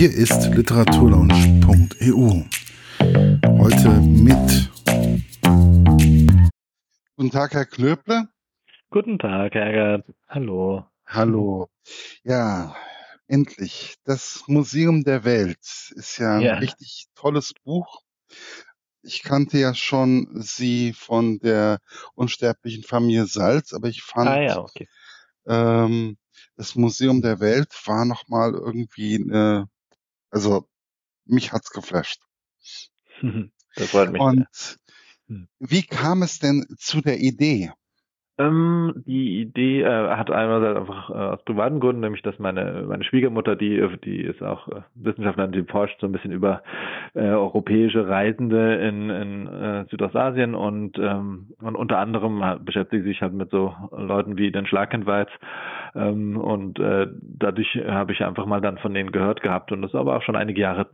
Hier ist literaturlaunch.eu. Heute mit. Guten Tag, Herr Klöble. Guten Tag, Herr Gerd. Hallo. Hallo. Ja, endlich. Das Museum der Welt ist ja ein Ja. richtig tolles Buch. Ich kannte ja schon Sie von der unsterblichen Familie Salz, aber ich fand, Ah ja, okay. ähm, das Museum der Welt war noch mal irgendwie, äh, also mich hat's geflasht. Das freut mich. Und Hm. wie kam es denn zu der Idee? Ähm, die Idee äh, hat einerseits einfach äh, aus privaten Gründen, nämlich dass meine meine Schwiegermutter, die äh, die ist auch äh, Wissenschaftlerin, die forscht so ein bisschen über äh, europäische Reisende in, in äh, Südostasien und ähm, und unter anderem beschäftigt sich halt mit so Leuten wie den Schlagentweiz ähm, und äh, dadurch habe ich einfach mal dann von denen gehört gehabt und das ist aber auch schon einige Jahre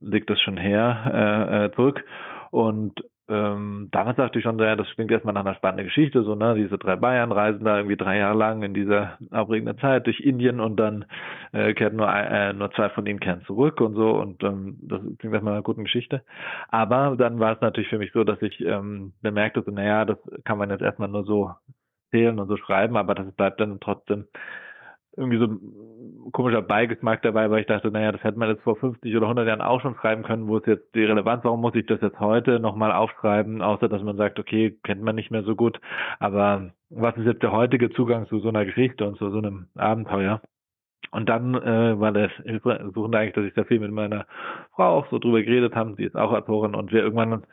liegt das schon her äh, äh, zurück. Und ähm, damals dachte ich schon, ja, das klingt erstmal nach einer spannenden Geschichte, so, ne, diese drei Bayern reisen da irgendwie drei Jahre lang in dieser aufregenden Zeit durch Indien und dann äh, kehren nur, äh, nur zwei von ihnen kehren zurück und so und ähm, das klingt erstmal nach einer guten Geschichte. Aber dann war es natürlich für mich so, dass ich ähm, bemerkte, so, naja, das kann man jetzt erstmal nur so erzählen und so schreiben, aber das bleibt dann trotzdem irgendwie so ein komischer Beigeschmack dabei, weil ich dachte, naja, das hätte man jetzt vor 50 oder 100 Jahren auch schon schreiben können, wo ist jetzt die Relevanz, warum muss ich das jetzt heute nochmal aufschreiben, außer dass man sagt, okay, kennt man nicht mehr so gut, aber was ist jetzt der heutige Zugang zu so einer Geschichte und zu so einem Abenteuer? Und dann äh, war das Suchen eigentlich, dass ich sehr viel mit meiner Frau auch so drüber geredet haben, sie ist auch Autorin und wir irgendwann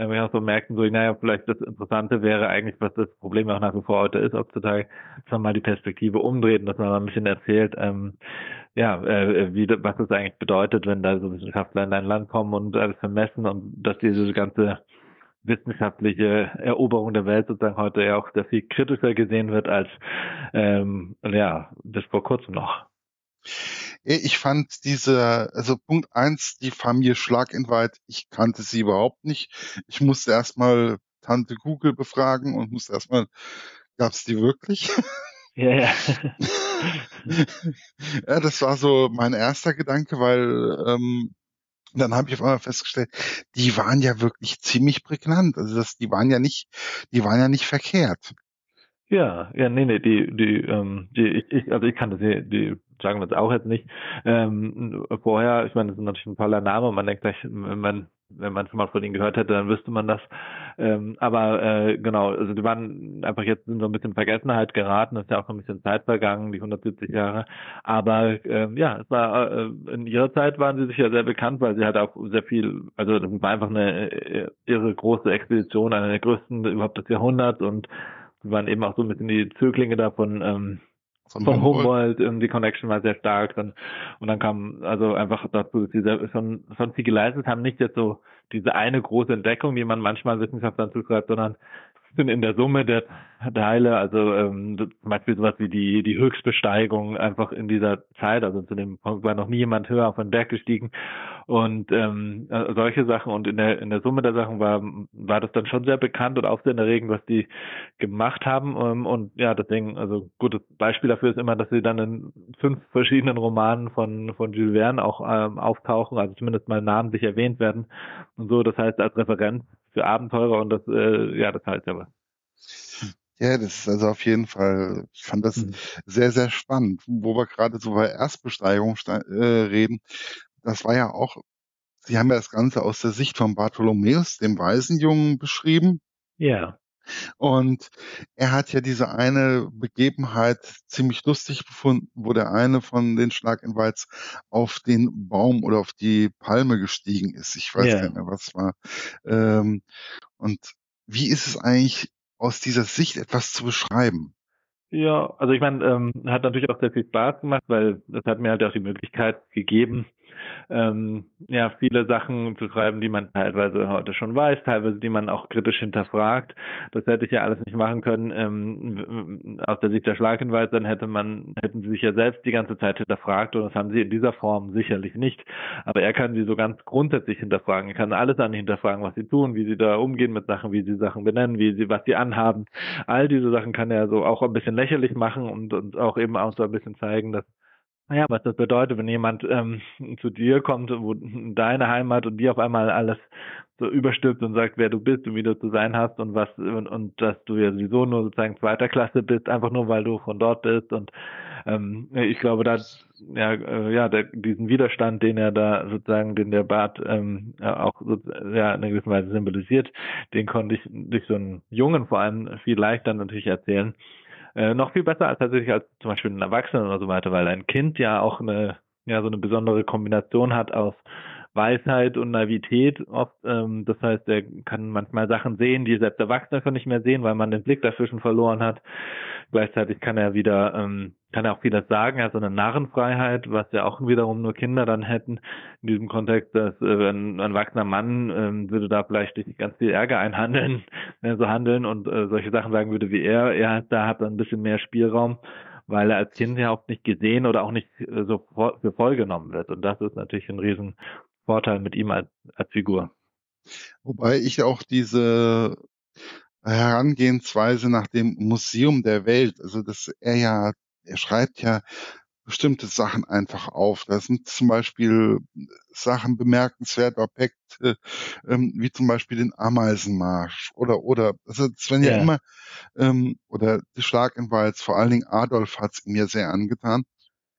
äh, wir auch so merkten, so, naja, vielleicht das Interessante wäre eigentlich, was das Problem auch nach wie vor heute ist, heutzutage, dass man mal die Perspektive umdreht und dass man mal ein bisschen erzählt, ähm, ja, äh, wie, was das eigentlich bedeutet, wenn da so Wissenschaftler in dein Land kommen und alles vermessen und dass diese ganze wissenschaftliche Eroberung der Welt sozusagen heute ja auch sehr viel kritischer gesehen wird als ähm, ja, bis vor kurzem noch. Ich fand diese, also Punkt eins, die Familie Schlaginweit, ich kannte sie überhaupt nicht. Ich musste erstmal Tante Google befragen und musste erstmal, gab's die wirklich? Ja, ja. ja, das war so mein erster Gedanke, weil ähm, dann habe ich auf einmal festgestellt, die waren ja wirklich ziemlich prägnant. Also das, die waren ja nicht, die waren ja nicht verkehrt. Ja, ja, nee, nee, die, die, ähm, die, ich, ich, also ich kannte sie, die sagen wir jetzt auch jetzt nicht. Ähm, vorher, ich meine, das ist natürlich ein toller Name, man denkt gleich, wenn man, wenn man schon mal von ihnen gehört hätte, dann wüsste man das. Ähm, aber äh, genau, also die waren einfach jetzt in so ein bisschen Vergessenheit geraten, ist ja auch ein bisschen Zeit vergangen, die 170 Jahre. Aber ähm, ja, es war äh, in ihrer Zeit waren sie sicher sehr bekannt, weil sie halt auch sehr viel, also das war einfach eine äh, irre große Expedition, eine der größten überhaupt des Jahrhunderts und wir waren eben auch so ein bisschen die Zöglinge da von, ähm, Von von Humboldt. Humboldt, ähm, die Connection war sehr stark dann und dann kam also einfach dazu, dass sie sehr, schon, schon viel geleistet haben, nicht jetzt so diese eine große Entdeckung, die man manchmal Wissenschaftlern zuschreibt, sondern sind in der Summe der Teile, also ähm, zum Beispiel sowas wie die die Höchstbesteigung einfach in dieser Zeit, also zu dem Punkt war noch nie jemand höher auf den Berg gestiegen und ähm, äh, solche Sachen und in der in der Summe der Sachen war war das dann schon sehr bekannt und aufsehenerregend, was die gemacht haben ähm, und ja deswegen also gutes Beispiel dafür ist immer, dass sie dann in fünf verschiedenen Romanen von von Jules Verne auch ähm, auftauchen, also zumindest mal namentlich erwähnt werden und so, das heißt als Referenz für Abenteurer und das äh, ja das heißt ja was. Ja, das ist also auf jeden Fall, ich fand das Mhm. sehr, sehr spannend, wo wir gerade so bei Erstbesteigung äh, reden. Das war ja auch, Sie haben ja das Ganze aus der Sicht von Bartholomäus, dem Waisenjungen, beschrieben. Ja. Und er hat ja diese eine Begebenheit ziemlich lustig befunden, wo der eine von den Schlaginwalds auf den Baum oder auf die Palme gestiegen ist. Ich weiß Ja. gar nicht mehr, was war. Ähm, und wie ist es eigentlich aus dieser Sicht etwas zu beschreiben? Ja, also ich meine, ähm, hat natürlich auch sehr viel Spaß gemacht, weil das hat mir halt auch die Möglichkeit gegeben, ähm, ja, viele Sachen zu schreiben, die man teilweise heute schon weiß, teilweise die man auch kritisch hinterfragt. Das hätte ich ja alles nicht machen können. Ähm, aus der Sicht der Schlagenweise, dann hätte man, hätten sie sich ja selbst die ganze Zeit hinterfragt und das haben sie in dieser Form sicherlich nicht. Aber er kann sie so ganz grundsätzlich hinterfragen. Er kann alles an hinterfragen, was sie tun, wie sie da umgehen mit Sachen, wie sie Sachen benennen, wie sie, was sie anhaben. All diese Sachen kann er so auch ein bisschen lächerlich machen und, und auch eben auch so ein bisschen zeigen, dass Ja, was das bedeutet, wenn jemand ähm, zu dir kommt, wo deine Heimat und dir auf einmal alles so überstülpt und sagt, wer du bist und wie du zu sein hast und was und, und dass du ja sowieso nur sozusagen zweiter Klasse bist, einfach nur weil du von dort bist und ähm, ich glaube, da ja, äh, ja der, diesen Widerstand, den er da sozusagen, den der Bart ähm, auch so, ja, in einer gewissen Weise symbolisiert, den konnte ich durch so einen Jungen vor allem viel leichter natürlich erzählen. Äh, noch viel besser als tatsächlich als zum Beispiel ein Erwachsener oder so weiter, weil ein Kind ja auch eine, ja, so eine besondere Kombination hat aus Weisheit und Naivität oft. Ähm, das heißt, er kann manchmal Sachen sehen, die selbst Erwachsene schon nicht mehr sehen, weil man den Blick dazwischen verloren hat. Gleichzeitig kann er wieder, ähm, kann er auch wieder sagen, er hat so eine Narrenfreiheit, was ja auch wiederum nur Kinder dann hätten. In diesem Kontext, dass äh, ein, ein erwachsener Mann ähm, würde da vielleicht durch ganz viel Ärger einhandeln, äh, so handeln und äh, solche Sachen sagen würde wie er. Er hat da hat ein bisschen mehr Spielraum weil er als Kind ja auch nicht gesehen oder auch nicht äh, so für voll genommen wird. Und das ist natürlich ein riesen Vorteil mit ihm als, als Figur. Wobei ich auch diese Herangehensweise nach dem Museum der Welt, also dass er ja, er schreibt ja bestimmte Sachen einfach auf. Da sind zum Beispiel Sachen bemerkenswert, Objekte, ähm, wie zum Beispiel den Ameisenmarsch oder oder also es werden ja, ja immer ähm, oder die Schlaginwalds, vor allen Dingen Adolf hat es mir sehr angetan.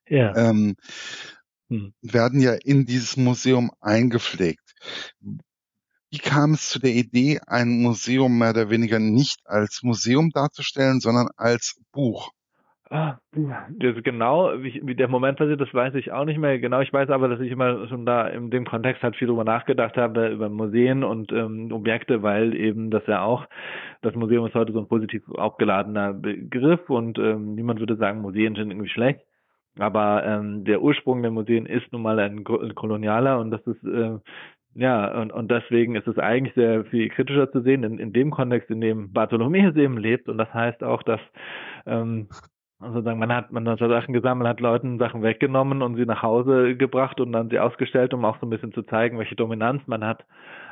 Ja. Ähm, hm. werden ja in dieses Museum eingepflegt. Wie kam es zu der Idee, ein Museum mehr oder weniger nicht als Museum darzustellen, sondern als Buch? Ah, das genau, wie, wie der Moment passiert, das weiß ich auch nicht mehr genau. Ich weiß aber, dass ich immer schon da in dem Kontext halt viel drüber nachgedacht habe, über Museen und ähm, Objekte, weil eben das ja auch, das Museum ist heute so ein positiv aufgeladener Begriff und ähm, niemand würde sagen, Museen sind irgendwie schlecht. Aber ähm, der Ursprung der Museen ist nun mal ein kolonialer und das ist äh, ja, und, und deswegen ist es eigentlich sehr viel kritischer zu sehen in, in dem Kontext, in dem Bartholomäus eben lebt. Und das heißt auch, dass ähm, also sagen, man hat man hat Sachen gesammelt, hat Leuten Sachen weggenommen und sie nach Hause gebracht und dann sie ausgestellt, um auch so ein bisschen zu zeigen, welche Dominanz man hat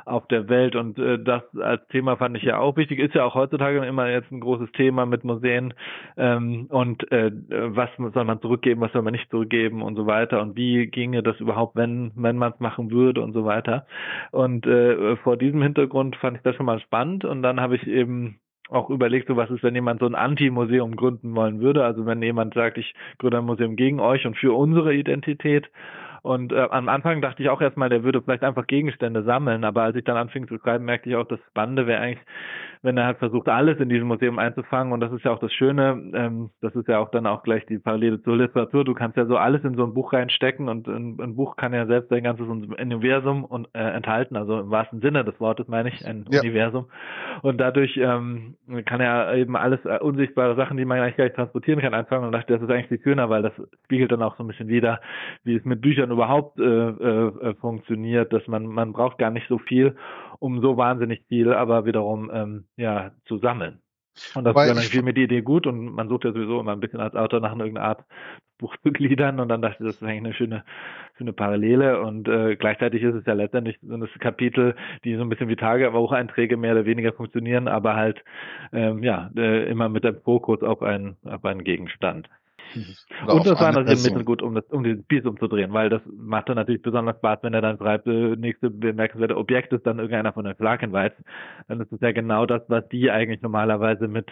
auf der Welt. Und äh, das als Thema fand ich ja auch wichtig. Ist ja auch heutzutage immer jetzt ein großes Thema mit Museen. Ähm, und äh, was soll man zurückgeben, was soll man nicht zurückgeben und so weiter. Und wie ginge das überhaupt, wenn, wenn man es machen würde und so weiter. Und äh, vor diesem Hintergrund fand ich das schon mal spannend. Und dann habe ich eben auch überlegt, so was ist, wenn jemand so ein Anti-Museum gründen wollen würde. Also wenn jemand sagt, ich gründe ein Museum gegen euch und für unsere Identität und äh, am Anfang dachte ich auch erstmal, der würde vielleicht einfach Gegenstände sammeln, aber als ich dann anfing zu schreiben, merkte ich auch, das Spannende wäre eigentlich, wenn er halt versucht, alles in diesem Museum einzufangen. Und das ist ja auch das Schöne, ähm, das ist ja auch dann auch gleich die Parallele zur Literatur. Du kannst ja so alles in so ein Buch reinstecken und ein, ein Buch kann ja selbst ein ganzes Universum und, äh, enthalten, also im wahrsten Sinne des Wortes meine ich, ein ja. Universum. Und dadurch ähm, kann er eben alles äh, unsichtbare Sachen, die man eigentlich gar nicht transportieren kann, einfangen. Und dachte, das ist eigentlich viel schöner, weil das spiegelt dann auch so ein bisschen wieder, wie es mit Büchern überhaupt äh, äh, äh funktioniert, dass man, man braucht gar nicht so viel, um so wahnsinnig viel, aber wiederum ähm, ja zu sammeln. Und das dann viel mit die Idee gut und man sucht ja sowieso immer ein bisschen als Autor nach irgendeiner Art Buch zu gliedern und dann dachte ich, das ist eigentlich eine schöne, schöne Parallele und äh, gleichzeitig ist es ja letztendlich so ein Kapitel, die so ein bisschen wie Tagebucheinträge mehr oder weniger funktionieren, aber halt ähm, ja äh, immer mit dem Fokus auf einen auf einen Gegenstand. Oder und das war natürlich ein bisschen gut, um das, um den Spieß umzudrehen, weil das macht dann natürlich besonders Spaß, wenn er dann schreibt, äh, nächste bemerkenswerte Objekt ist dann irgendeiner von den Flakenweiz. Dann ist es ja genau das, was die eigentlich normalerweise mit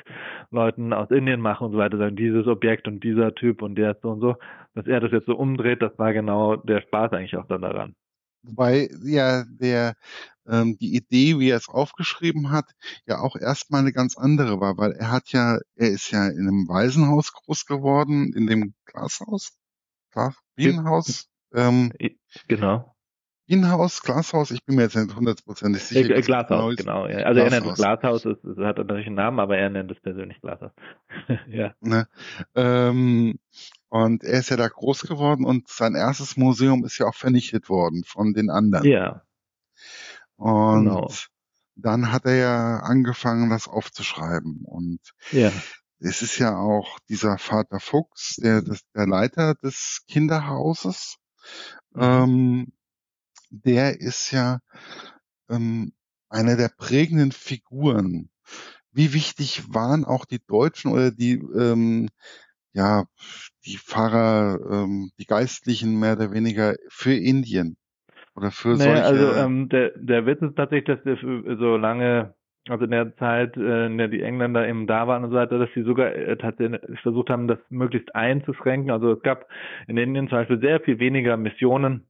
Leuten aus Indien machen und so weiter, sagen, dieses Objekt und dieser Typ und der ist so und so. Dass er das jetzt so umdreht, das war genau der Spaß eigentlich auch dann daran. Wobei ja der ähm, die Idee, wie er es aufgeschrieben hat, ja auch erstmal eine ganz andere war, weil er hat ja, er ist ja in einem Waisenhaus groß geworden, in dem Glashaus, klar, Bienenhaus. Ähm, genau. Bienenhaus, Glashaus, ich bin mir jetzt nicht hundertprozentig sicher. Äh, Glashaus, genau. Ja. Also Glashaus. er nennt es Glashaus, es, es hat natürlich einen Namen, aber er nennt es persönlich Glashaus. ja. Ne? Ähm, und er ist ja da groß geworden und sein erstes Museum ist ja auch vernichtet worden von den anderen. Ja. Und genau. dann hat er ja angefangen, das aufzuschreiben. Und ja. es ist ja auch dieser Vater Fuchs, der, der Leiter des Kinderhauses. Mhm. Ähm, der ist ja ähm, einer der prägenden Figuren. Wie wichtig waren auch die Deutschen oder die ähm, ja die Pfarrer, ähm, die Geistlichen mehr oder weniger für Indien oder für naja, solche. Also ähm, der, der Witz ist tatsächlich, dass wir so lange also in der Zeit, äh, in der die Engländer eben da waren und so weiter, dass sie sogar äh, tatsächlich versucht haben, das möglichst einzuschränken. Also es gab in Indien zum Beispiel sehr viel weniger Missionen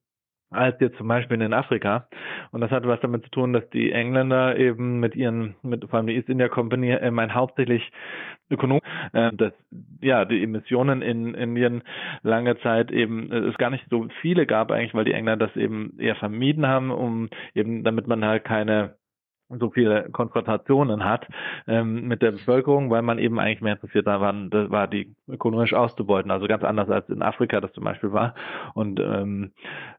als jetzt zum Beispiel in Afrika. Und das hatte was damit zu tun, dass die Engländer eben mit ihren, mit vor allem die East India Company, äh, mein hauptsächlich Ökonom, äh, dass ja die Emissionen in Indien lange Zeit eben äh, es gar nicht so viele gab eigentlich, weil die Engländer das eben eher vermieden haben, um eben damit man halt keine so viele Konfrontationen hat ähm, mit der Bevölkerung, weil man eben eigentlich mehr interessiert daran war, die ökonomisch auszubeuten. Also ganz anders als in Afrika das zum Beispiel war. Und ähm,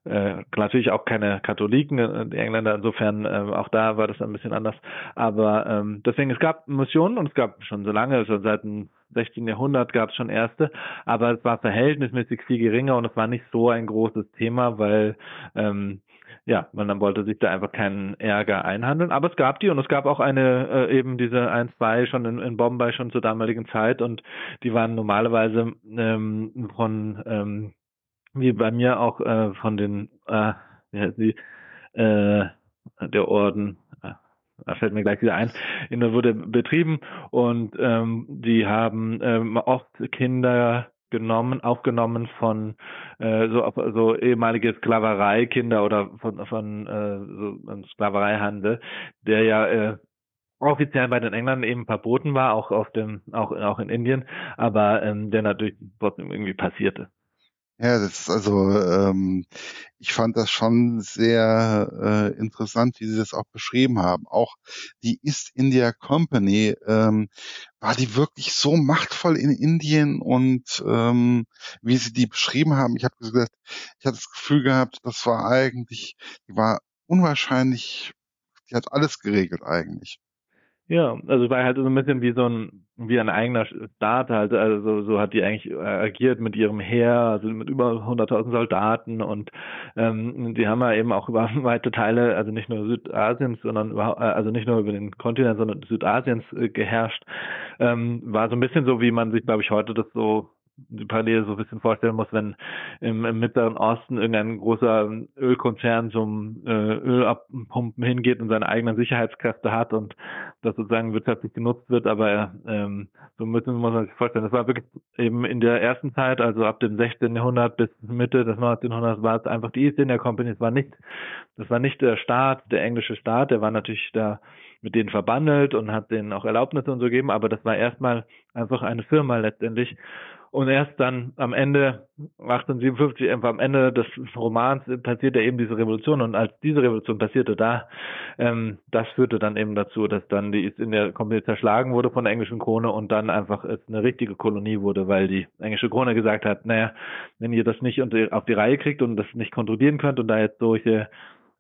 äh, natürlich auch keine Katholiken, die Engländer, insofern äh, auch da war das ein bisschen anders. Aber ähm, deswegen, es gab Missionen und es gab schon so lange, schon seit dem 16. Jahrhundert gab es schon erste, aber es war verhältnismäßig viel geringer und es war nicht so ein großes Thema, weil ähm, ja, man dann wollte sich da einfach keinen Ärger einhandeln. Aber es gab die und es gab auch eine, äh, eben diese 1, 2 schon in, in Bombay schon zur damaligen Zeit und die waren normalerweise ähm, von, ähm, wie bei mir auch äh, von den, äh, wie heißt die, äh, der Orden, äh, da fällt mir gleich wieder ein, wurde betrieben und ähm, die haben ähm, oft Kinder genommen, aufgenommen von äh, so, so ehemalige Sklavereikinder oder von, von äh, so einem Sklavereihandel, der ja äh, offiziell bei den Engländern eben verboten war, auch auf dem, auch, auch in Indien, aber ähm, der natürlich trotzdem irgendwie passierte. Ja, das ist also, ähm, ich fand das schon sehr äh, interessant, wie Sie das auch beschrieben haben. Auch die East India Company, ähm, war die wirklich so machtvoll in Indien und ähm, wie Sie die beschrieben haben, ich habe gesagt, ich hatte das Gefühl gehabt, das war eigentlich, die war unwahrscheinlich, die hat alles geregelt eigentlich. Ja, also war halt so ein bisschen wie so ein wie ein eigener Staat halt, also so hat die eigentlich äh, agiert mit ihrem Heer, also mit über 100.000 Soldaten und ähm, die haben ja eben auch über weite Teile, also nicht nur Südasiens, sondern überhaupt, äh, also nicht nur über den Kontinent, sondern Südasiens äh, geherrscht. Ähm, war so ein bisschen so, wie man sich, glaube ich, heute das so die Parallele so ein bisschen vorstellen muss, wenn im, im Mittleren Osten irgendein großer Ölkonzern zum äh, Ölabpumpen hingeht und seine eigenen Sicherheitskräfte hat und das sozusagen wirtschaftlich genutzt wird, aber ähm, so müssen muss man sich vorstellen. Das war wirklich eben in der ersten Zeit, also ab dem 16. Jahrhundert bis Mitte des 19. Jahrhunderts war es einfach die East India Company, es war nicht, das war nicht der Staat, der englische Staat, der war natürlich da mit denen verbandelt und hat denen auch Erlaubnisse und so gegeben, aber das war erstmal einfach eine Firma letztendlich und erst dann am Ende, 1857, einfach am Ende des Romans passierte eben diese Revolution. Und als diese Revolution passierte, da, ähm, das führte dann eben dazu, dass dann die in der komplett zerschlagen wurde von der englischen Krone und dann einfach es eine richtige Kolonie wurde, weil die englische Krone gesagt hat, naja, wenn ihr das nicht auf die Reihe kriegt und das nicht kontrollieren könnt und da jetzt solche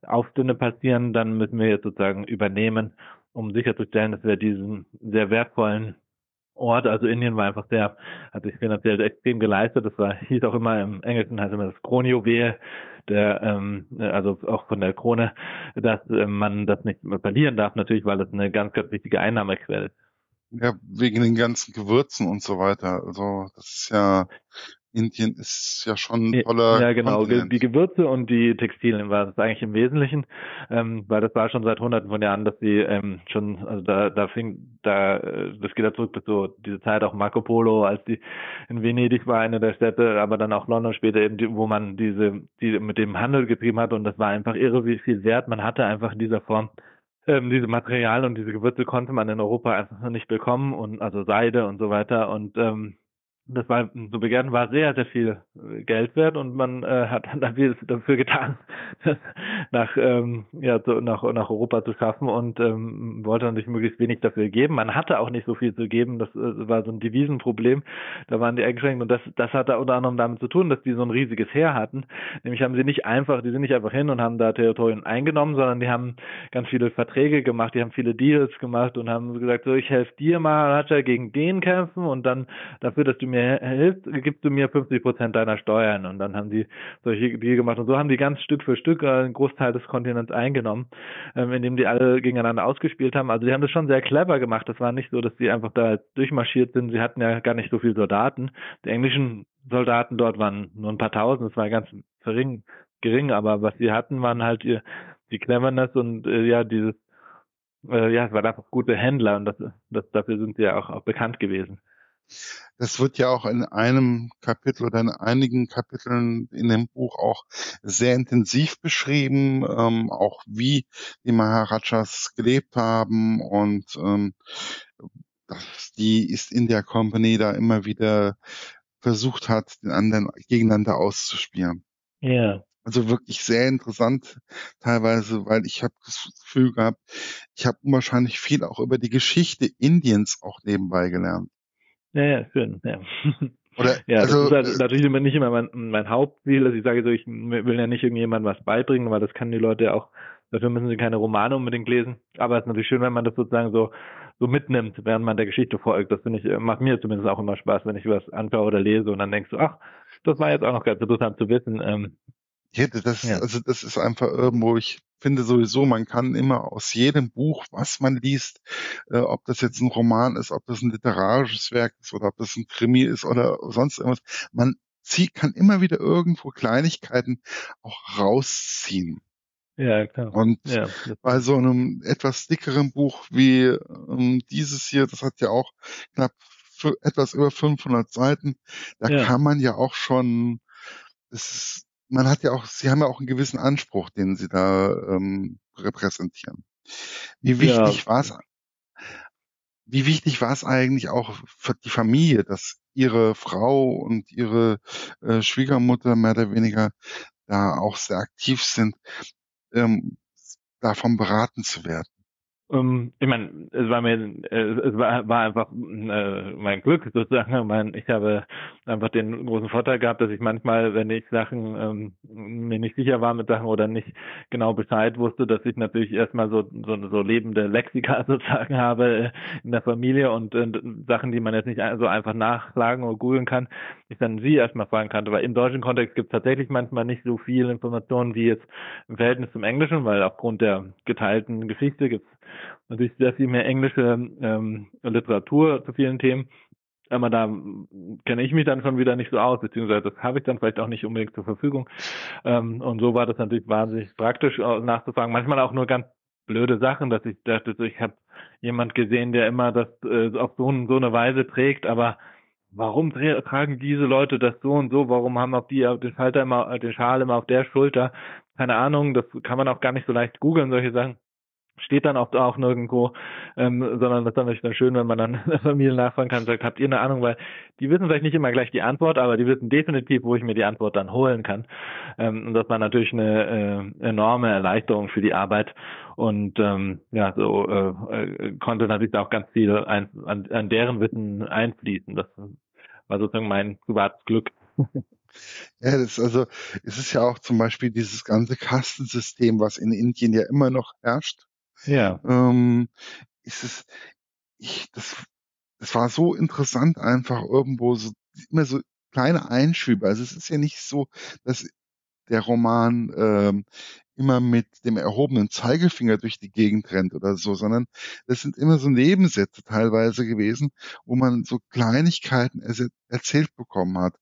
Aufstände passieren, dann müssen wir jetzt sozusagen übernehmen, um sicherzustellen, dass wir diesen sehr wertvollen Ort. Also Indien war einfach sehr, hat sich finanziell extrem geleistet. Das war, hieß auch immer im Englischen heißt immer das Kronjuwel, der, ähm, also auch von der Krone, dass äh, man das nicht verlieren darf, natürlich, weil das eine ganz, ganz wichtige Einnahmequelle ist. Ja, wegen den ganzen Gewürzen und so weiter. Also das ist ja Indien ist ja schon ein toller. Ja, genau. Kontinent. Die Gewürze und die Textilien war das eigentlich im Wesentlichen, ähm, weil das war schon seit Hunderten von Jahren, dass sie ähm, schon, also da, da fing, da, äh, das geht da zurück bis so diese Zeit auch Marco Polo, als die in Venedig war, eine der Städte, aber dann auch London später eben, die, wo man diese, die mit dem Handel getrieben hat und das war einfach irre, wie viel Wert man hatte einfach in dieser Form ähm, diese Materialien und diese Gewürze konnte man in Europa einfach noch nicht bekommen und also Seide und so weiter und ähm, das war so begehren war sehr sehr viel äh, Geld wert und man äh, hat dann viel dafür getan nach ähm, ja so nach nach Europa zu schaffen und ähm, wollte natürlich möglichst wenig dafür geben. Man hatte auch nicht so viel zu geben das äh, war so ein Devisenproblem da waren die eingeschränkt und das das hatte unter anderem damit zu tun dass die so ein riesiges Heer hatten. Nämlich haben sie nicht einfach die sind nicht einfach hin und haben da Territorien eingenommen sondern die haben ganz viele Verträge gemacht die haben viele Deals gemacht und haben gesagt so ich helfe dir mal gegen den kämpfen und dann dafür dass du mir hilfst, gibst du mir 50 Prozent deiner Steuern. Und dann haben die solche Dinge gemacht. Und so haben die ganz Stück für Stück einen Großteil des Kontinents eingenommen, ähm, indem die alle gegeneinander ausgespielt haben. Also die haben das schon sehr clever gemacht. Das war nicht so, dass die einfach da durchmarschiert sind. Sie hatten ja gar nicht so viele Soldaten. Die englischen Soldaten dort waren nur ein paar tausend, es war ganz gering, gering, aber was sie hatten, waren halt ihr, die Cleverness und äh, ja, dieses, äh, ja, es waren einfach gute Händler und das, das, dafür sind sie ja auch, auch bekannt gewesen. Das wird ja auch in einem Kapitel oder in einigen Kapiteln in dem Buch auch sehr intensiv beschrieben, ähm, auch wie die Maharajas gelebt haben und ähm, die East India Company da immer wieder versucht hat, den anderen gegeneinander auszuspielen. Ja. Also wirklich sehr interessant teilweise, weil ich habe das Gefühl gehabt, ich habe unwahrscheinlich viel auch über die Geschichte Indiens auch nebenbei gelernt. Ja, ja, schön, ja. Oder, ja, also, das ist halt natürlich immer nicht immer mein, mein Hauptziel. Also ich sage so, ich will ja nicht irgendjemandem was beibringen, weil das kann die Leute ja auch, dafür müssen sie keine Romane unbedingt lesen. Aber es ist natürlich schön, wenn man das sozusagen so, so mitnimmt, während man der Geschichte folgt. Das finde ich, macht mir zumindest auch immer Spaß, wenn ich was anschaue oder lese und dann denkst du, ach, das war jetzt auch noch ganz interessant zu wissen. Ähm, ja, das, ja. also das ist einfach irgendwo, ich finde sowieso, man kann immer aus jedem Buch, was man liest, äh, ob das jetzt ein Roman ist, ob das ein literarisches Werk ist oder ob das ein Krimi ist oder sonst irgendwas, man zieht, kann immer wieder irgendwo Kleinigkeiten auch rausziehen. Ja, klar. Und ja, bei so einem etwas dickeren Buch wie ähm, dieses hier, das hat ja auch knapp etwas über 500 Seiten, da ja. kann man ja auch schon, das ist man hat ja auch, sie haben ja auch einen gewissen Anspruch, den sie da ähm, repräsentieren. Wie wichtig ja. war es, wie wichtig war es eigentlich auch für die Familie, dass ihre Frau und ihre äh, Schwiegermutter mehr oder weniger da auch sehr aktiv sind, ähm, davon beraten zu werden? Ähm, ich meine, es war mir, es war, war einfach äh, mein Glück sozusagen. Ich, meine, ich habe einfach den großen Vorteil gehabt, dass ich manchmal, wenn ich Sachen ähm, mir nicht sicher war mit Sachen oder nicht genau Bescheid wusste, dass ich natürlich erstmal so so, so lebende Lexika sozusagen habe äh, in der Familie und äh, Sachen, die man jetzt nicht so einfach nachschlagen oder googeln kann, ich dann sie erstmal fragen kann. Aber im deutschen Kontext gibt es tatsächlich manchmal nicht so viel Informationen wie jetzt im Verhältnis zum Englischen, weil aufgrund der geteilten Geschichte gibt es natürlich sehr viel mehr englische ähm, Literatur zu vielen Themen. Aber da kenne ich mich dann schon wieder nicht so aus, beziehungsweise das habe ich dann vielleicht auch nicht unbedingt zur Verfügung. Ähm, und so war das natürlich wahnsinnig praktisch äh, nachzufragen. Manchmal auch nur ganz blöde Sachen, dass ich dachte, ich habe jemand gesehen, der immer das äh, auf so, so eine Weise trägt, aber warum tragen diese Leute das so und so? Warum haben auch die den Schalter immer, den Schal immer auf der Schulter? Keine Ahnung, das kann man auch gar nicht so leicht googeln, solche Sachen steht dann auch, auch nirgendwo, ähm, sondern das ist natürlich dann schön, wenn man dann der Familie nachfragen kann und sagt, habt ihr eine Ahnung, weil die wissen vielleicht nicht immer gleich die Antwort, aber die wissen definitiv, wo ich mir die Antwort dann holen kann. Ähm, und das war natürlich eine äh, enorme Erleichterung für die Arbeit und ähm, ja, so äh, äh, konnte natürlich auch ganz viel ein, an, an deren Wissen einfließen. Das war sozusagen mein privates Glück. Ja, das ist also, es ist ja auch zum Beispiel dieses ganze Kastensystem, was in Indien ja immer noch herrscht. Ja. Ähm, ist es, ich, das, das war so interessant einfach irgendwo so, immer so kleine Einschübe. Also es ist ja nicht so, dass der Roman ähm, immer mit dem erhobenen Zeigefinger durch die Gegend rennt oder so, sondern das sind immer so Nebensätze teilweise gewesen, wo man so Kleinigkeiten erzählt bekommen hat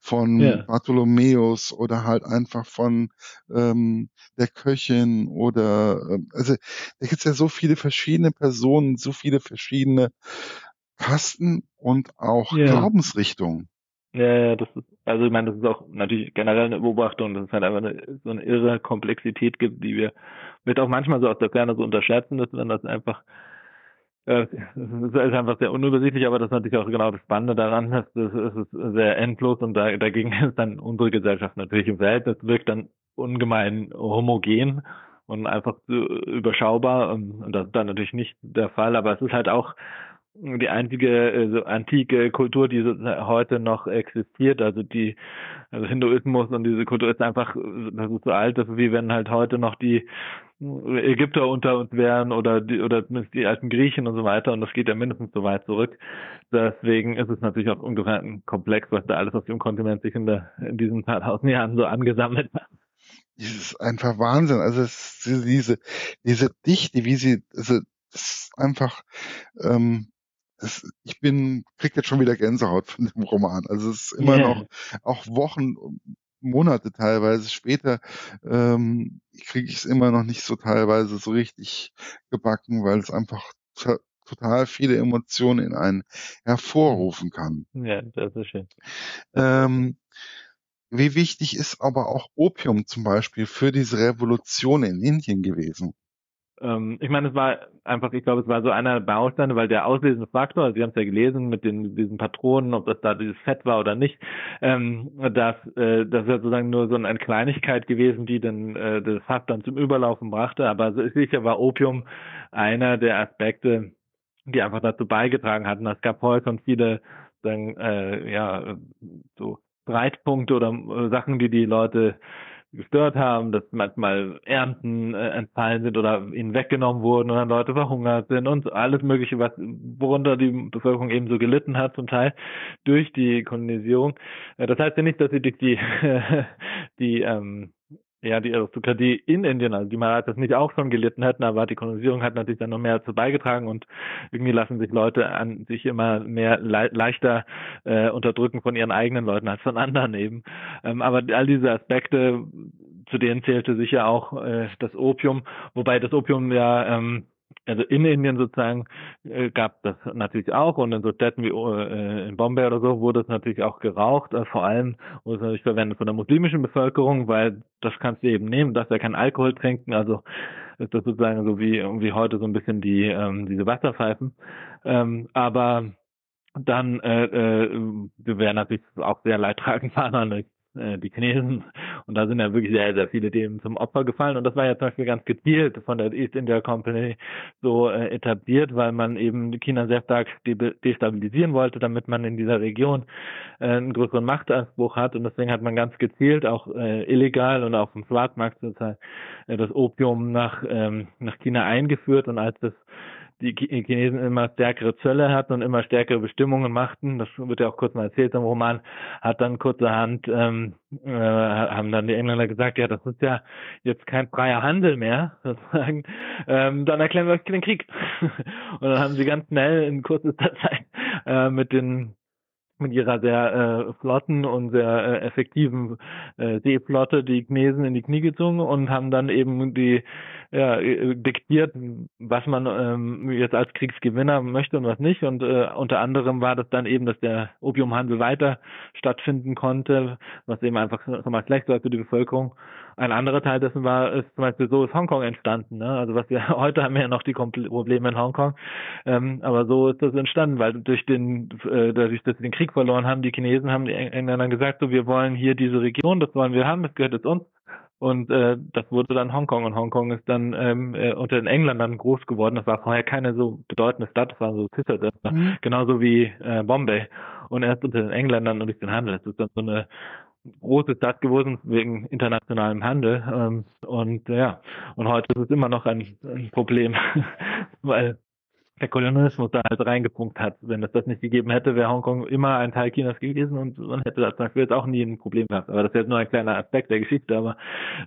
von ja. Bartholomäus oder halt einfach von ähm, der Köchin oder ähm, also da gibt es ja so viele verschiedene Personen, so viele verschiedene Kasten und auch ja. Glaubensrichtungen. Ja, das ist, also ich meine, das ist auch natürlich generell eine Beobachtung, dass es halt einfach eine, so eine irre Komplexität gibt, die wir wird auch manchmal so aus der Ferne so unterschätzen, dass man das einfach äh, es ist einfach sehr unübersichtlich, aber das ist natürlich auch genau das Spannende daran, dass das, ist sehr endlos und da, dagegen ist dann unsere Gesellschaft natürlich im Verhältnis wirkt dann ungemein homogen und einfach überschaubar und das ist dann natürlich nicht der Fall, aber es ist halt auch die einzige äh, so antike Kultur, die heute noch existiert. Also die also Hinduismus und diese Kultur ist einfach, das ist so alt, das ist wie wenn halt heute noch die Ägypter unter uns wären oder die oder die alten Griechen und so weiter und das geht ja mindestens so weit zurück. Deswegen ist es natürlich auch ungefähr ein komplex, was da alles auf dem Kontinent sich in, der, in diesen paar tausend Jahren so angesammelt hat. Das ist einfach Wahnsinn. Also es, diese diese Dichte, wie sie also das ist einfach ähm, das, ich bin, krieg jetzt schon wieder Gänsehaut von dem Roman. Also es ist immer yeah. noch, auch Wochen, Monate teilweise später, ähm, kriege ich es immer noch nicht so teilweise so richtig gebacken, weil es einfach total viele Emotionen in einen hervorrufen kann. Ja, das ist schön. Ähm, wie wichtig ist aber auch Opium zum Beispiel für diese Revolution in Indien gewesen? Ähm, ich meine, es war einfach, ich glaube, es war so einer der Bausteine, weil der auslesende Faktor, also Sie haben es ja gelesen mit den diesen Patronen, ob das da dieses Fett war oder nicht, ähm, dass äh, das ja sozusagen nur so eine Kleinigkeit gewesen, die dann äh, das Fass dann zum Überlaufen brachte. Aber sicher war Opium einer der Aspekte, die einfach dazu beigetragen hatten. Es gab heute schon viele sagen, äh, ja, so Streitpunkte oder äh, Sachen, die die Leute gestört haben, dass manchmal Ernten äh, entfallen sind oder ihnen weggenommen wurden dann Leute verhungert sind und alles Mögliche, was worunter die Bevölkerung eben so gelitten hat, zum Teil durch die Kolonisierung. Äh, das heißt ja nicht, dass sie durch die die ähm, ja, die Aristokratie in Indien, also die Marathas nicht auch schon gelitten hätten, aber die Kolonisierung hat natürlich dann noch mehr dazu beigetragen und irgendwie lassen sich Leute an sich immer mehr le leichter äh, unterdrücken von ihren eigenen Leuten als von anderen eben. Ähm, aber all diese Aspekte, zu denen zählte sicher auch äh, das Opium, wobei das Opium ja ähm, also in Indien sozusagen äh, gab das natürlich auch und in so Städten wie äh, in Bombay oder so wurde es natürlich auch geraucht, äh, vor allem wurde es natürlich verwendet von der muslimischen Bevölkerung, weil das kannst du eben nehmen, dass ja kein Alkohol trinken, also ist das sozusagen so wie wie heute so ein bisschen die ähm, diese Wasserpfeifen, ähm, aber dann äh, äh, wir wären natürlich auch sehr leidtragend waren äh, die Chinesen. Und da sind ja wirklich sehr, sehr viele dem zum Opfer gefallen. Und das war ja zum Beispiel ganz gezielt von der East India Company so äh, etabliert, weil man eben China sehr stark de destabilisieren wollte, damit man in dieser Region äh, einen größeren Machtanspruch hat. Und deswegen hat man ganz gezielt auch äh, illegal und auch vom Schwarzmarkt sozusagen äh, das Opium nach, ähm, nach China eingeführt. Und als das die Chinesen immer stärkere Zölle hatten und immer stärkere Bestimmungen machten. Das wird ja auch kurz mal erzählt im Roman. Hat dann kurzerhand ähm, äh, haben dann die Engländer gesagt, ja, das ist ja jetzt kein freier Handel mehr, sozusagen. Ähm, dann erklären wir euch den Krieg. und dann haben sie ganz schnell in kürzester Zeit äh, mit den mit ihrer sehr äh, flotten und sehr äh, effektiven äh, Seeflotte die Chinesen in die Knie gezogen und haben dann eben die ja, äh, diktiert, was man ähm, jetzt als Kriegsgewinner möchte und was nicht. Und äh, unter anderem war das dann eben, dass der Opiumhandel weiter stattfinden konnte, was eben einfach nochmal schlecht war für die Bevölkerung. Ein anderer Teil dessen war, ist zum Beispiel so ist Hongkong entstanden. Ne? Also was wir heute haben wir ja noch die Probleme in Hongkong, ähm, aber so ist das entstanden, weil durch den, äh, dadurch, dass sie den Krieg verloren haben, die Chinesen haben die Engländer gesagt, so wir wollen hier diese Region, das wollen wir haben, das gehört jetzt uns. Und äh, das wurde dann Hongkong und Hongkong ist dann ähm, äh, unter den Engländern groß geworden. Das war vorher keine so bedeutende Stadt, das war so zitterte, mhm. genauso wie äh, Bombay. Und erst unter den Engländern und durch den Handel. Das ist dann so eine große Stadt geworden wegen internationalem Handel. Ähm, und ja, und heute ist es immer noch ein, ein Problem, weil der Kolonialismus da halt reingepunkt hat. Wenn es das nicht gegeben hätte, wäre Hongkong immer ein Teil Chinas gewesen und man hätte da zum jetzt auch nie ein Problem gehabt. Aber das ist jetzt nur ein kleiner Aspekt der Geschichte, aber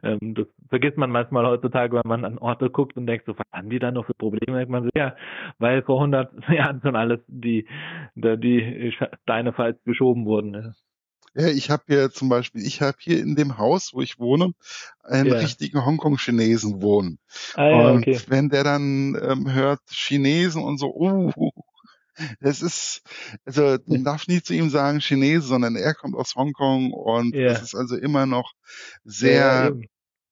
ähm, das vergisst man manchmal heutzutage, wenn man an Orte guckt und denkt, so, was haben die da noch für Probleme? Denkt man so, ja, weil vor 100 Jahren schon alles die, die, die Steine falsch geschoben wurden. Ja. Ja, ich habe hier zum Beispiel, ich habe hier in dem Haus, wo ich wohne, einen ja. richtigen Hongkong-Chinesen wohnen. Ah, ja, und okay. wenn der dann ähm, hört Chinesen und so, uh, das ist, also man darf nie zu ihm sagen Chinese, sondern er kommt aus Hongkong und ja. das ist also immer noch sehr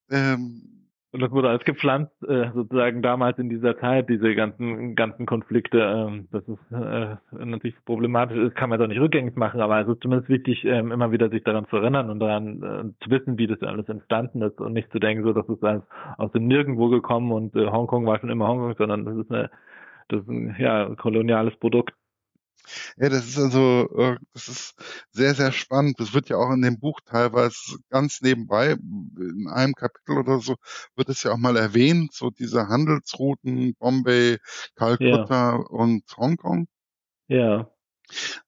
ähm, und das wurde alles gepflanzt, äh, sozusagen damals in dieser Zeit, diese ganzen ganzen Konflikte. Ähm, das ist äh, natürlich problematisch, das kann man doch nicht rückgängig machen, aber es ist zumindest wichtig, ähm, immer wieder sich daran zu erinnern und daran äh, zu wissen, wie das alles entstanden ist und nicht zu denken, so dass es alles aus dem Nirgendwo gekommen und äh, Hongkong war schon immer Hongkong, sondern das ist eine das ist ein ja, koloniales Produkt. Ja, das ist also, äh, das ist sehr, sehr spannend. Das wird ja auch in dem Buch teilweise ganz nebenbei, in einem Kapitel oder so, wird es ja auch mal erwähnt, so diese Handelsrouten, Bombay, Kalkutta ja. und Hongkong. Ja.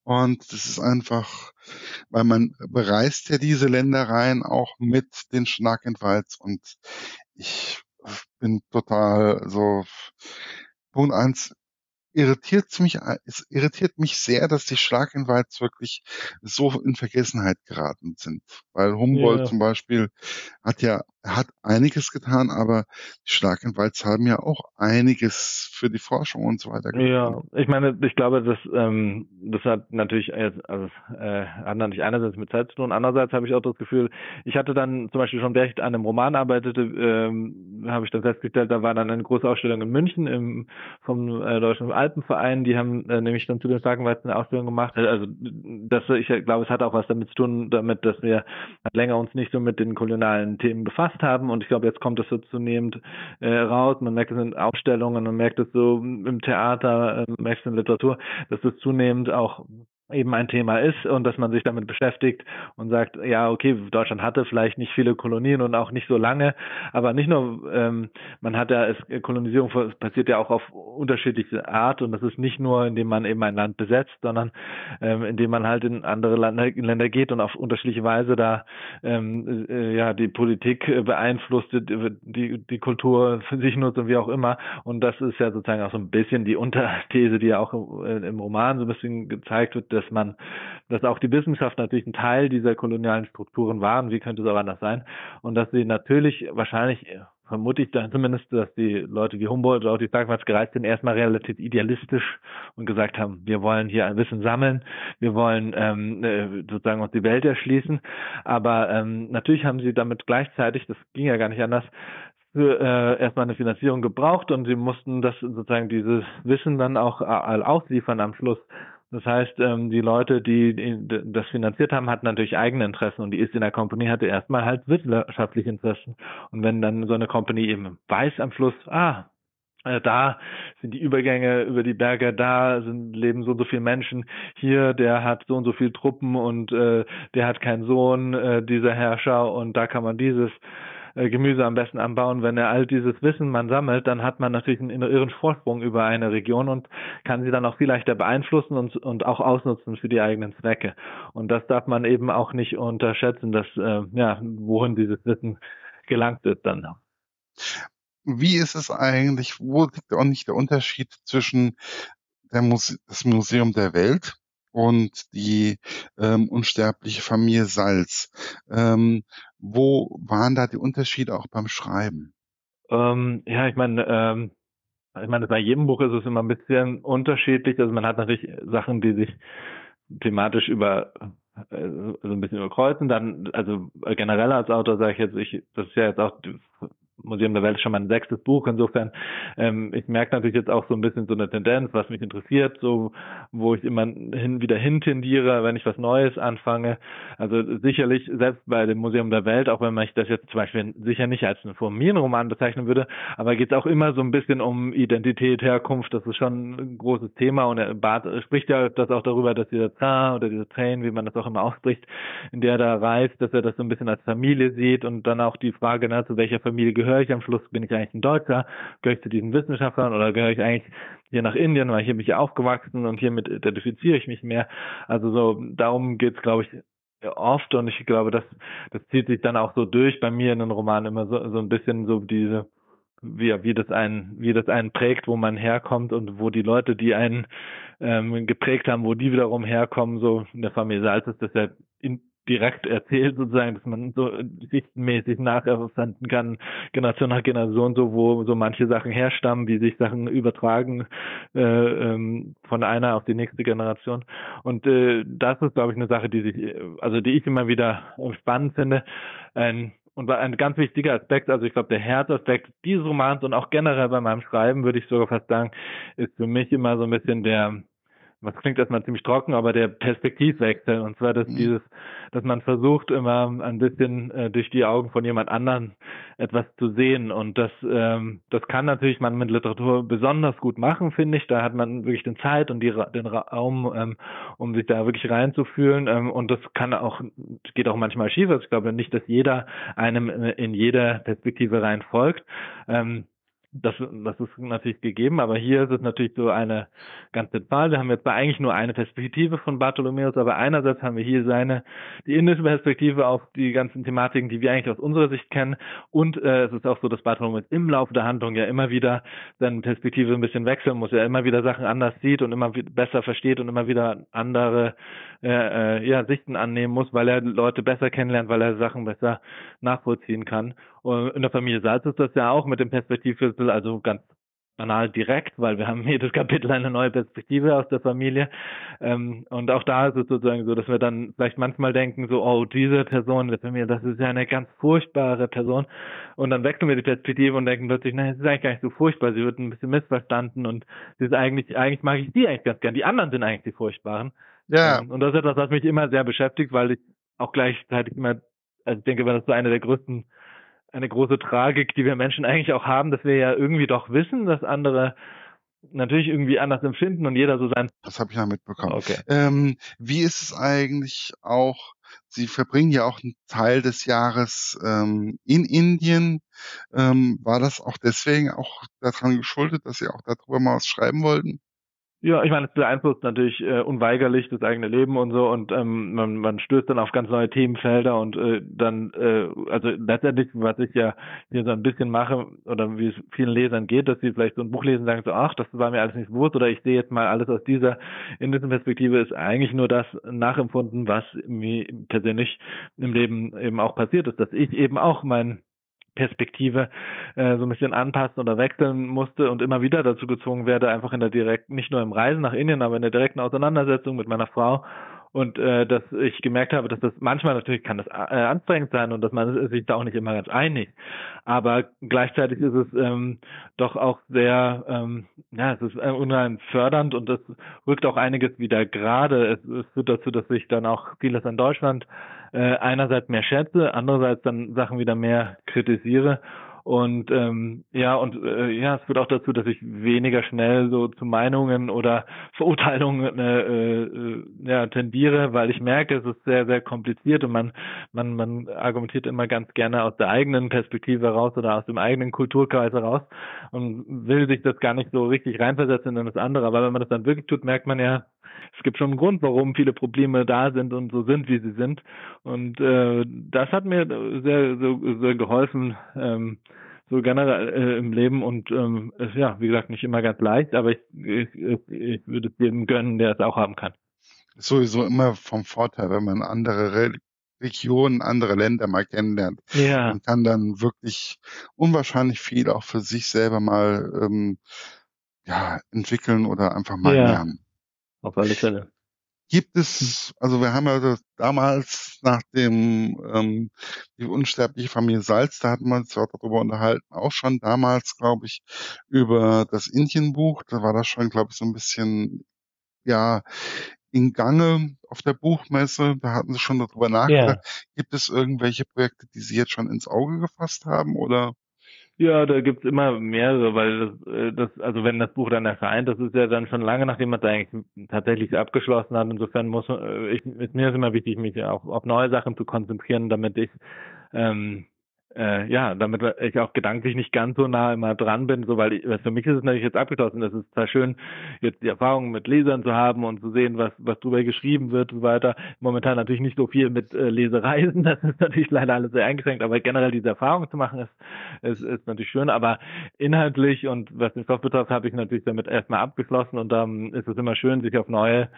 Und das ist einfach, weil man bereist ja diese Ländereien auch mit den Schnakenwalds und ich bin total so, Punkt eins, irritiert mich, es irritiert mich sehr, dass die Schlaginvalds wirklich so in Vergessenheit geraten sind. Weil Humboldt ja. zum Beispiel hat ja, hat einiges getan, aber die Schlaginvalds haben ja auch einiges für die Forschung und so weiter getan. Ja, ich meine, ich glaube, das, ähm, das hat natürlich, also, äh, hat natürlich einerseits mit Zeit zu tun, andererseits habe ich auch das Gefühl, ich hatte dann zum Beispiel schon, während ich an einem Roman arbeitete, ähm, habe ich dann festgestellt, da war dann eine große Ausstellung in München im, vom äh, Deutschen Alpenverein, die haben äh, nämlich dann zu den Schlagenweizen eine Ausstellung gemacht. Also das, ich glaube, es hat auch was damit zu tun, damit, dass wir länger uns nicht so mit den kolonialen Themen befasst haben und ich glaube, jetzt kommt das so zunehmend äh, raus. Man merkt es in Ausstellungen, man merkt es so im Theater, äh, merkt es in Literatur, dass es zunehmend auch eben ein Thema ist und dass man sich damit beschäftigt und sagt, ja, okay, Deutschland hatte vielleicht nicht viele Kolonien und auch nicht so lange, aber nicht nur, ähm, man hat ja, es, Kolonisierung passiert ja auch auf unterschiedliche Art und das ist nicht nur, indem man eben ein Land besetzt, sondern ähm, indem man halt in andere Länder, Länder geht und auf unterschiedliche Weise da ähm, äh, ja die Politik beeinflusst, die, die Kultur für sich nutzt und wie auch immer. Und das ist ja sozusagen auch so ein bisschen die Unterthese, die ja auch im Roman so ein bisschen gezeigt wird, dass man, dass auch die Wissenschaft natürlich ein Teil dieser kolonialen Strukturen waren. Wie könnte es auch anders sein? Und dass sie natürlich wahrscheinlich vermute ich dann zumindest, dass die Leute wie Humboldt oder auch die Starkwarts gereist sind, erstmal relativ idealistisch und gesagt haben, wir wollen hier ein Wissen sammeln, wir wollen ähm, äh, sozusagen uns die Welt erschließen. Aber ähm, natürlich haben sie damit gleichzeitig, das ging ja gar nicht anders, für, äh, erstmal eine Finanzierung gebraucht und sie mussten das sozusagen dieses Wissen dann auch äh, ausliefern am Schluss. Das heißt, ähm, die Leute, die das finanziert haben, hatten natürlich eigene Interessen und die Ist in der Company hatte erstmal halt wirtschaftliche Interessen. Und wenn dann so eine Company eben weiß am Schluss, ah, äh, da sind die Übergänge über die Berge, da sind, leben so und so viele Menschen, hier, der hat so und so viele Truppen und äh, der hat keinen Sohn, äh, dieser Herrscher und da kann man dieses Gemüse am besten anbauen. Wenn er all dieses Wissen man sammelt, dann hat man natürlich einen irren Vorsprung über eine Region und kann sie dann auch viel leichter beeinflussen und, und auch ausnutzen für die eigenen Zwecke. Und das darf man eben auch nicht unterschätzen, dass äh, ja, wohin dieses Wissen gelangt wird dann. Wie ist es eigentlich, wo liegt auch nicht der Unterschied zwischen der Muse das Museum der Welt und die ähm, unsterbliche Familie Salz. Ähm, wo waren da die Unterschiede auch beim Schreiben? Ähm, ja, ich meine, ähm, ich meine, bei jedem Buch ist es immer ein bisschen unterschiedlich. Also man hat natürlich Sachen, die sich thematisch über äh, so ein bisschen überkreuzen. Dann, also generell als Autor sage ich jetzt, ich, das ist ja jetzt auch Museum der Welt ist schon mein sechstes Buch. Insofern, ähm, ich merke natürlich jetzt auch so ein bisschen so eine Tendenz, was mich interessiert, so wo ich immer hin, wieder hintendiere, wenn ich was Neues anfange. Also sicherlich, selbst bei dem Museum der Welt, auch wenn man ich das jetzt zum Beispiel sicher nicht als einen Familienroman bezeichnen würde, aber geht es auch immer so ein bisschen um Identität, Herkunft. Das ist schon ein großes Thema und er Bart spricht ja das auch darüber, dass dieser Train oder diese Train, wie man das auch immer ausspricht, in der er da reist, dass er das so ein bisschen als Familie sieht und dann auch die Frage, na, zu welcher Familie gehört gehöre ich am Schluss, bin ich eigentlich ein Deutscher, gehöre ich zu diesen Wissenschaftlern oder gehöre ich eigentlich hier nach Indien, weil hier bin ich aufgewachsen und hiermit identifiziere ich mich mehr. Also so, darum geht es, glaube ich, oft und ich glaube, das, das zieht sich dann auch so durch bei mir in den Romanen immer so, so ein bisschen so diese, wie, wie das einen, wie das einen prägt, wo man herkommt und wo die Leute, die einen ähm, geprägt haben, wo die wiederum herkommen, so in der Familie Salz ist das ja in, direkt erzählt, sozusagen, dass man so sichtmäßig nachempfinden kann, Generation nach Generation, so wo so manche Sachen herstammen, wie sich Sachen übertragen äh, ähm, von einer auf die nächste Generation. Und äh, das ist, glaube ich, eine Sache, die sich, also die ich immer wieder spannend finde. Ein, und ein ganz wichtiger Aspekt, also ich glaube, der Herzaspekt dieses Romans und auch generell bei meinem Schreiben, würde ich sogar fast sagen, ist für mich immer so ein bisschen der was klingt erstmal ziemlich trocken, aber der Perspektivwechsel. Und zwar, dass mhm. dieses, dass man versucht, immer ein bisschen äh, durch die Augen von jemand anderen etwas zu sehen. Und das, ähm, das kann natürlich man mit Literatur besonders gut machen, finde ich. Da hat man wirklich den Zeit und die, den Raum, ähm, um sich da wirklich reinzufühlen. Ähm, und das kann auch, geht auch manchmal schief. Also ich glaube nicht, dass jeder einem in jeder Perspektive rein folgt. Ähm, das, das ist natürlich gegeben, aber hier ist es natürlich so eine ganz zentrale. Wir haben jetzt eigentlich nur eine Perspektive von Bartholomäus, aber einerseits haben wir hier seine, die indische Perspektive auf die ganzen Thematiken, die wir eigentlich aus unserer Sicht kennen. Und äh, es ist auch so, dass Bartholomäus im Laufe der Handlung ja immer wieder seine Perspektive ein bisschen wechseln muss. Er immer wieder Sachen anders sieht und immer besser versteht und immer wieder andere äh, äh, ja, Sichten annehmen muss, weil er Leute besser kennenlernt, weil er Sachen besser nachvollziehen kann. In der Familie Salz ist das ja auch mit dem Perspektivwechsel, also ganz banal direkt, weil wir haben jedes Kapitel eine neue Perspektive aus der Familie. Ähm, und auch da ist es sozusagen so, dass wir dann vielleicht manchmal denken, so, oh, diese Person der Familie, das ist ja eine ganz furchtbare Person. Und dann wechseln wir die Perspektive und denken plötzlich, nein, es ist eigentlich gar nicht so furchtbar, sie wird ein bisschen missverstanden und sie ist eigentlich, eigentlich mag ich die eigentlich ganz gern. Die anderen sind eigentlich die Furchtbaren. Ja. Ähm, und das ist etwas, was mich immer sehr beschäftigt, weil ich auch gleichzeitig immer, also ich denke, das ist so eine der größten eine große Tragik, die wir Menschen eigentlich auch haben, dass wir ja irgendwie doch wissen, dass andere natürlich irgendwie anders empfinden und jeder so sein. Das habe ich ja mitbekommen. Okay. Ähm, wie ist es eigentlich auch? Sie verbringen ja auch einen Teil des Jahres ähm, in Indien. Ähm, war das auch deswegen auch daran geschuldet, dass Sie auch darüber mal was schreiben wollten? Ja, ich meine, es beeinflusst natürlich äh, unweigerlich das eigene Leben und so und ähm, man, man stößt dann auf ganz neue Themenfelder und äh, dann, äh, also letztendlich, was ich ja hier so ein bisschen mache oder wie es vielen Lesern geht, dass sie vielleicht so ein Buch lesen und sagen so, ach, das war mir alles nicht bewusst oder ich sehe jetzt mal alles aus dieser indischen Perspektive, ist eigentlich nur das nachempfunden, was mir persönlich im Leben eben auch passiert ist, dass ich eben auch mein Perspektive äh, so ein bisschen anpassen oder wechseln musste und immer wieder dazu gezwungen werde, einfach in der direkten, nicht nur im Reisen nach Indien, aber in der direkten Auseinandersetzung mit meiner Frau und äh, dass ich gemerkt habe, dass das manchmal natürlich kann das äh, anstrengend sein und dass man sich da auch nicht immer ganz einig. Aber gleichzeitig ist es ähm, doch auch sehr, ähm, ja, es ist äh, unheimlich fördernd und das rückt auch einiges wieder gerade. Es, es führt dazu, dass ich dann auch vieles an Deutschland äh, einerseits mehr schätze, andererseits dann Sachen wieder mehr kritisiere und ähm, ja, und äh, ja, es führt auch dazu, dass ich weniger schnell so zu Meinungen oder Verurteilungen äh, äh, ja, tendiere, weil ich merke, es ist sehr, sehr kompliziert und man, man, man argumentiert immer ganz gerne aus der eigenen Perspektive heraus oder aus dem eigenen Kulturkreis heraus und will sich das gar nicht so richtig reinversetzen in das andere. Aber wenn man das dann wirklich tut, merkt man ja, es gibt schon einen Grund, warum viele Probleme da sind und so sind, wie sie sind. Und äh, das hat mir sehr, sehr, sehr geholfen, ähm, so generell äh, im Leben und ähm, ist ja, wie gesagt, nicht immer ganz leicht, aber ich, ich, ich würde es jedem gönnen, der es auch haben kann. Sowieso immer vom Vorteil, wenn man andere Re Regionen, andere Länder mal kennenlernt. Ja. Man kann dann wirklich unwahrscheinlich viel auch für sich selber mal ähm, ja, entwickeln oder einfach mal ja. lernen. Auf alle Fälle. Gibt es, also wir haben ja damals nach dem ähm, die unsterbliche Familie Salz, da hatten wir uns auch darüber unterhalten, auch schon damals, glaube ich, über das Indienbuch. Da war das schon, glaube ich, so ein bisschen ja in Gange auf der Buchmesse. Da hatten Sie schon darüber nachgedacht. Yeah. Gibt es irgendwelche Projekte, die Sie jetzt schon ins Auge gefasst haben oder? Ja, da gibt's immer mehrere, weil das, äh, das, also wenn das Buch dann erscheint, das ist ja dann schon lange, nachdem man es eigentlich tatsächlich abgeschlossen hat. Insofern muss äh, ich, ist mir ist immer wichtig, mich auch auf neue Sachen zu konzentrieren, damit ich ähm, äh, ja, damit ich auch gedanklich nicht ganz so nah immer dran bin, so weil ich, für mich ist es natürlich jetzt abgeschlossen. Es ist zwar schön, jetzt die Erfahrung mit Lesern zu haben und zu sehen, was was drüber geschrieben wird und so weiter. Momentan natürlich nicht so viel mit äh, Lesereisen, das ist natürlich leider alles sehr eingeschränkt, aber generell diese Erfahrung zu machen ist, ist, ist natürlich schön. Aber inhaltlich und was den Stoff betrifft, habe ich natürlich damit erstmal abgeschlossen und dann ähm, ist es immer schön, sich auf neue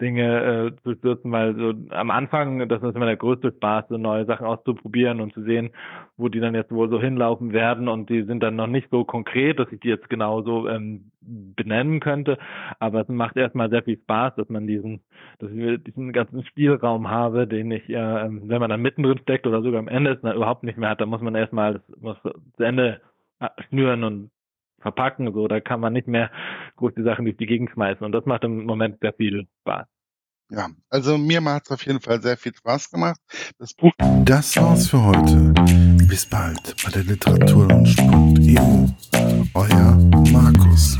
Dinge äh, zu stürzen, weil so am Anfang, das ist immer der größte Spaß, so neue Sachen auszuprobieren und zu sehen, wo die dann jetzt wohl so hinlaufen werden und die sind dann noch nicht so konkret, dass ich die jetzt genau so ähm, benennen könnte, aber es macht erstmal sehr viel Spaß, dass man diesen, dass ich diesen ganzen Spielraum habe, den ich, äh, wenn man dann mittendrin steckt oder sogar am Ende es dann überhaupt nicht mehr hat, dann muss man erstmal das muss zu Ende schnüren und verpacken, so, da kann man nicht mehr groß die Sachen durch die Gegend schmeißen. Und das macht im Moment sehr viel Spaß ja, also mir macht es auf jeden Fall sehr viel Spaß gemacht. Das Buch. Das war's für heute. Bis bald bei der Literaturlaunch.eu. Euer Markus.